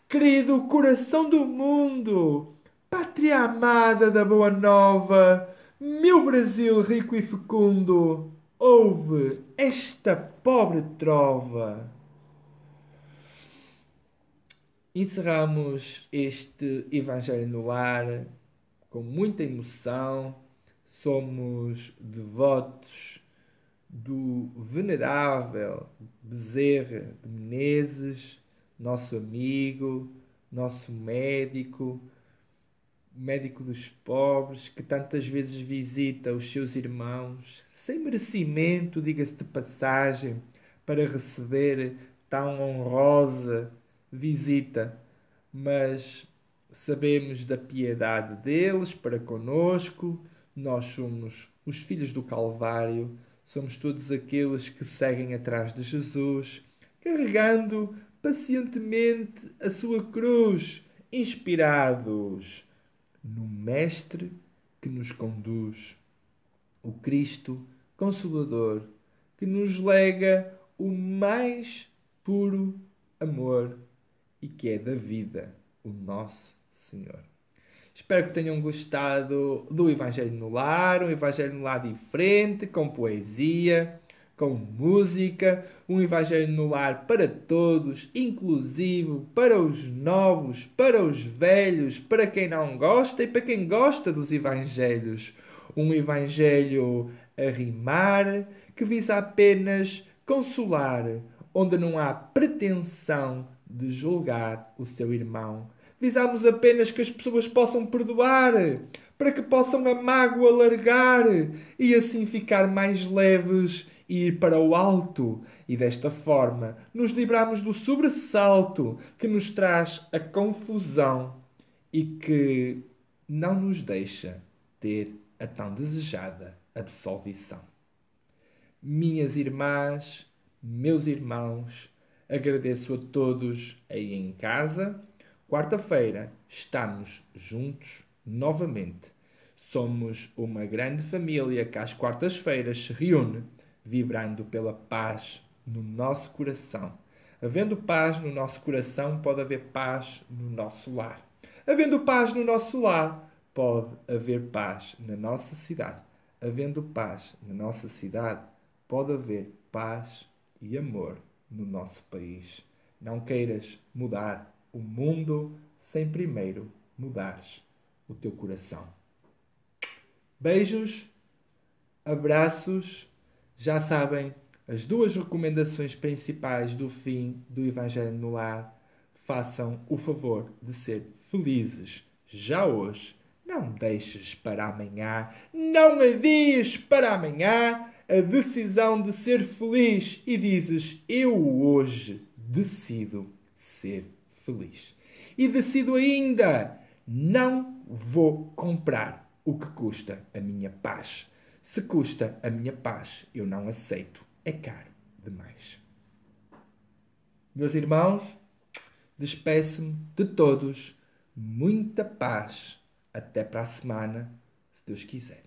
Querido coração do mundo, pátria amada da Boa Nova, meu Brasil rico e fecundo, ouve esta pobre trova. Encerramos este Evangelho no Lar com muita emoção. Somos devotos do venerável Bezerra de Menezes, nosso amigo, nosso médico, médico dos pobres, que tantas vezes visita os seus irmãos, sem merecimento, diga-se de passagem, para receber tão honrosa visita, mas sabemos da piedade deles para conosco. Nós somos os filhos do Calvário, somos todos aqueles que seguem atrás de Jesus, carregando pacientemente a sua cruz, inspirados no Mestre que nos conduz, o Cristo Consolador, que nos lega o mais puro amor e que é da vida, o nosso Senhor. Espero que tenham gostado do Evangelho no Lar, um Evangelho no Lar diferente, com poesia, com música, um Evangelho no Lar para todos, inclusivo para os novos, para os velhos, para quem não gosta e para quem gosta dos Evangelhos. Um Evangelho a rimar, que visa apenas consolar, onde não há pretensão de julgar o seu irmão. Visamos apenas que as pessoas possam perdoar, para que possam a mágoa largar e assim ficar mais leves e ir para o alto. E desta forma nos livramos do sobressalto que nos traz a confusão e que não nos deixa ter a tão desejada absolvição. Minhas irmãs, meus irmãos, Agradeço a todos aí em casa. Quarta-feira estamos juntos novamente. Somos uma grande família que às quartas-feiras se reúne, vibrando pela paz no nosso coração. Havendo paz no nosso coração, pode haver paz no nosso lar. Havendo paz no nosso lar, pode haver paz na nossa cidade. Havendo paz na nossa cidade, pode haver paz e amor no nosso país. Não queiras mudar o mundo sem primeiro mudares o teu coração. Beijos, abraços. Já sabem, as duas recomendações principais do fim do Evangelho no Lar. Façam o favor de ser felizes já hoje. Não deixes para amanhã. Não adies para amanhã a decisão de ser feliz e dizes: Eu hoje decido ser feliz. E decido ainda: não vou comprar o que custa a minha paz. Se custa a minha paz, eu não aceito. É caro demais. Meus irmãos, despeço-me de todos. Muita paz. Até para a semana, se Deus quiser.